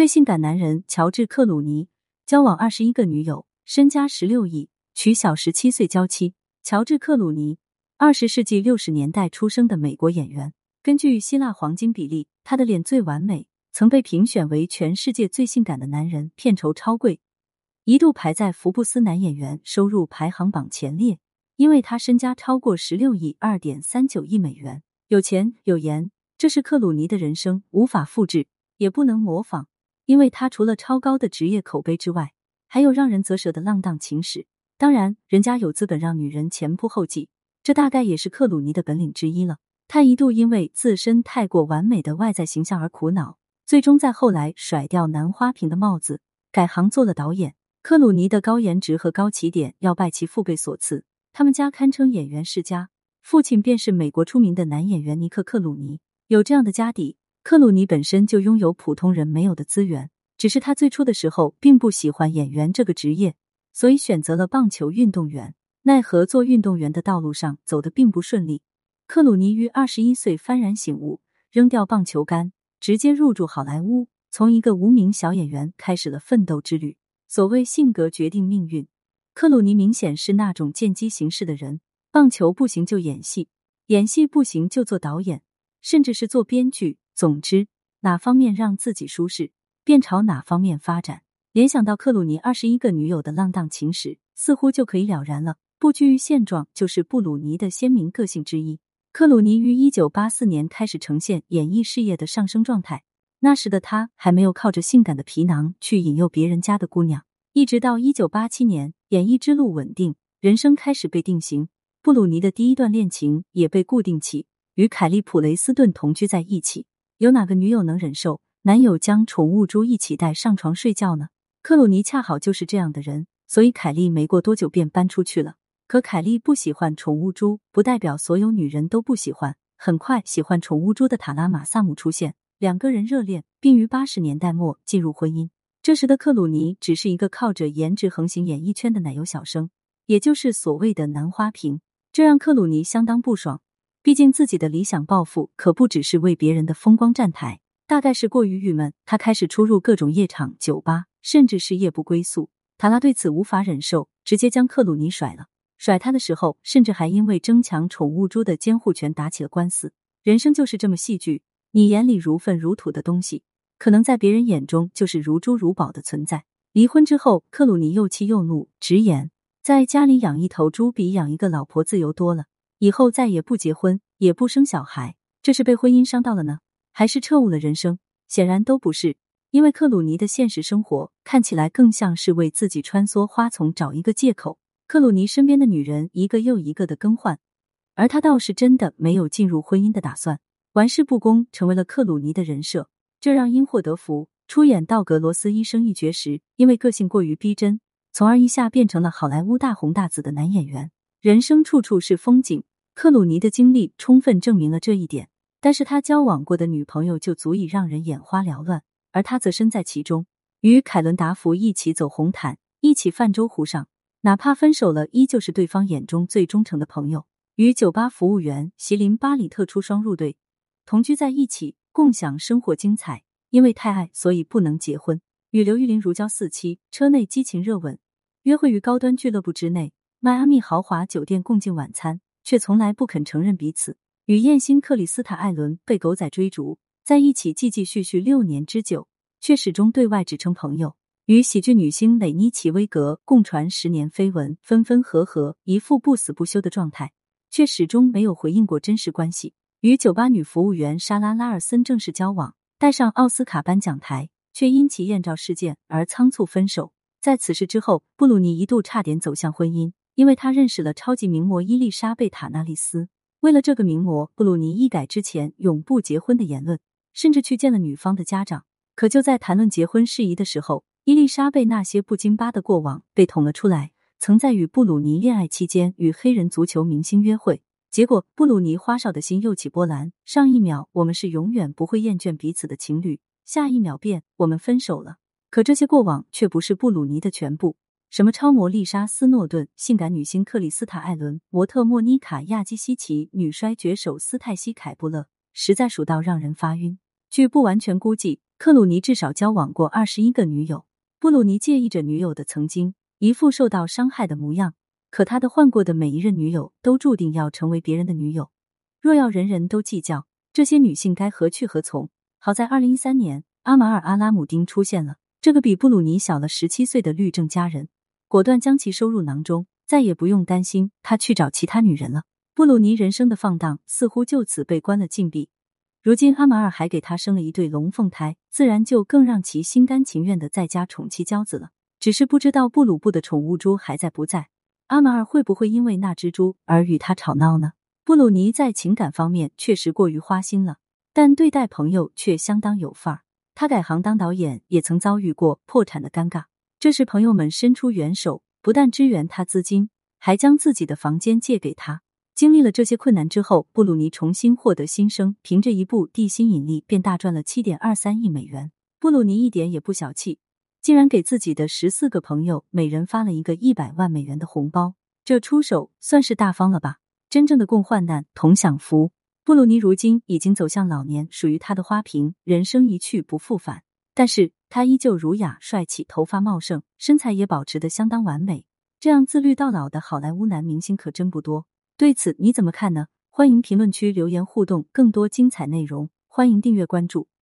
最性感男人乔治·克鲁尼交往二十一个女友，身家十六亿，娶小十七岁娇妻。乔治·克鲁尼，二十世纪六十年代出生的美国演员。根据希腊黄金比例，他的脸最完美，曾被评选为全世界最性感的男人，片酬超贵，一度排在福布斯男演员收入排行榜前列。因为他身家超过十六亿二点三九亿美元，有钱有颜，这是克鲁尼的人生，无法复制，也不能模仿。因为他除了超高的职业口碑之外，还有让人啧舌的浪荡情史。当然，人家有资本让女人前仆后继，这大概也是克鲁尼的本领之一了。他一度因为自身太过完美的外在形象而苦恼，最终在后来甩掉男花瓶的帽子，改行做了导演。克鲁尼的高颜值和高起点要拜其父辈所赐，他们家堪称演员世家，父亲便是美国出名的男演员尼克克鲁尼。有这样的家底。克鲁尼本身就拥有普通人没有的资源，只是他最初的时候并不喜欢演员这个职业，所以选择了棒球运动员。奈何做运动员的道路上走得并不顺利。克鲁尼于二十一岁幡然醒悟，扔掉棒球杆，直接入驻好莱坞，从一个无名小演员开始了奋斗之旅。所谓性格决定命运，克鲁尼明显是那种见机行事的人。棒球不行就演戏，演戏不行就做导演，甚至是做编剧。总之，哪方面让自己舒适，便朝哪方面发展。联想到克鲁尼二十一个女友的浪荡情史，似乎就可以了然了。不拘于现状，就是布鲁尼的鲜明个性之一。克鲁尼于一九八四年开始呈现演艺事业的上升状态，那时的他还没有靠着性感的皮囊去引诱别人家的姑娘。一直到一九八七年，演艺之路稳定，人生开始被定型。布鲁尼的第一段恋情也被固定起，与凯利普雷斯顿同居在一起。有哪个女友能忍受男友将宠物猪一起带上床睡觉呢？克鲁尼恰好就是这样的人，所以凯莉没过多久便搬出去了。可凯莉不喜欢宠物猪，不代表所有女人都不喜欢。很快，喜欢宠物猪的塔拉马萨姆出现，两个人热恋，并于八十年代末进入婚姻。这时的克鲁尼只是一个靠着颜值横行演艺圈的奶油小生，也就是所谓的男花瓶，这让克鲁尼相当不爽。毕竟自己的理想抱负可不只是为别人的风光站台，大概是过于郁闷，他开始出入各种夜场、酒吧，甚至是夜不归宿。塔拉对此无法忍受，直接将克鲁尼甩了。甩他的时候，甚至还因为争抢宠物猪的监护权打起了官司。人生就是这么戏剧，你眼里如粪如土的东西，可能在别人眼中就是如珠如宝的存在。离婚之后，克鲁尼又气又怒，直言在家里养一头猪比养一个老婆自由多了。以后再也不结婚，也不生小孩，这是被婚姻伤到了呢，还是彻悟了人生？显然都不是，因为克鲁尼的现实生活看起来更像是为自己穿梭花丛找一个借口。克鲁尼身边的女人一个又一个的更换，而他倒是真的没有进入婚姻的打算，玩世不恭成为了克鲁尼的人设，这让因祸得福，出演道格罗斯医生一角时，因为个性过于逼真，从而一下变成了好莱坞大红大紫的男演员。人生处处是风景。克鲁尼的经历充分证明了这一点，但是他交往过的女朋友就足以让人眼花缭乱，而他则身在其中，与凯伦达福一起走红毯，一起泛舟湖上，哪怕分手了，依旧是对方眼中最忠诚的朋友。与酒吧服务员席琳·巴里特出双入对，同居在一起，共享生活精彩。因为太爱，所以不能结婚。与刘玉玲如胶似漆，车内激情热吻，约会于高端俱乐部之内，迈阿密豪华酒店共进晚餐。却从来不肯承认彼此。与艳星克里斯塔艾伦被狗仔追逐，在一起继继续续六年之久，却始终对外只称朋友。与喜剧女星蕾妮奇威格共传十年绯闻，分分合合，一副不死不休的状态，却始终没有回应过真实关系。与酒吧女服务员莎拉拉尔森正式交往，带上奥斯卡颁奖台，却因其艳照事件而仓促分手。在此事之后，布鲁尼一度差点走向婚姻。因为他认识了超级名模伊丽莎贝塔·纳利斯，为了这个名模，布鲁尼一改之前永不结婚的言论，甚至去见了女方的家长。可就在谈论结婚事宜的时候，伊丽莎贝那些不经巴的过往被捅了出来。曾在与布鲁尼恋爱期间与黑人足球明星约会，结果布鲁尼花哨的心又起波澜。上一秒我们是永远不会厌倦彼此的情侣，下一秒便我们分手了。可这些过往却不是布鲁尼的全部。什么超模丽莎斯诺顿、性感女星克里斯塔艾伦、模特莫妮卡亚基西奇、女摔角手斯泰西凯布勒，实在数到让人发晕。据不完全估计，克鲁尼至少交往过二十一个女友。布鲁尼介意着女友的曾经，一副受到伤害的模样。可他的换过的每一任女友，都注定要成为别人的女友。若要人人都计较，这些女性该何去何从？好在二零一三年，阿马尔阿拉姆丁出现了，这个比布鲁尼小了十七岁的律政佳人，果断将其收入囊中，再也不用担心他去找其他女人了。布鲁尼人生的放荡似乎就此被关了禁闭。如今阿马尔还给他生了一对龙凤胎，自然就更让其心甘情愿的在家宠妻娇子了。只是不知道布鲁布的宠物猪还在不在，阿马尔会不会因为那只猪而与他吵闹呢？布鲁尼在情感方面确实过于花心了，但对待朋友却相当有范儿。他改行当导演，也曾遭遇过破产的尴尬。这时朋友们伸出援手，不但支援他资金，还将自己的房间借给他。经历了这些困难之后，布鲁尼重新获得新生，凭着一部《地心引力》便大赚了七点二三亿美元。布鲁尼一点也不小气，竟然给自己的十四个朋友每人发了一个一百万美元的红包。这出手算是大方了吧？真正的共患难，同享福。布鲁尼如今已经走向老年，属于他的花瓶，人生一去不复返。但是他依旧儒雅帅气，头发茂盛，身材也保持的相当完美。这样自律到老的好莱坞男明星可真不多。对此你怎么看呢？欢迎评论区留言互动，更多精彩内容，欢迎订阅关注。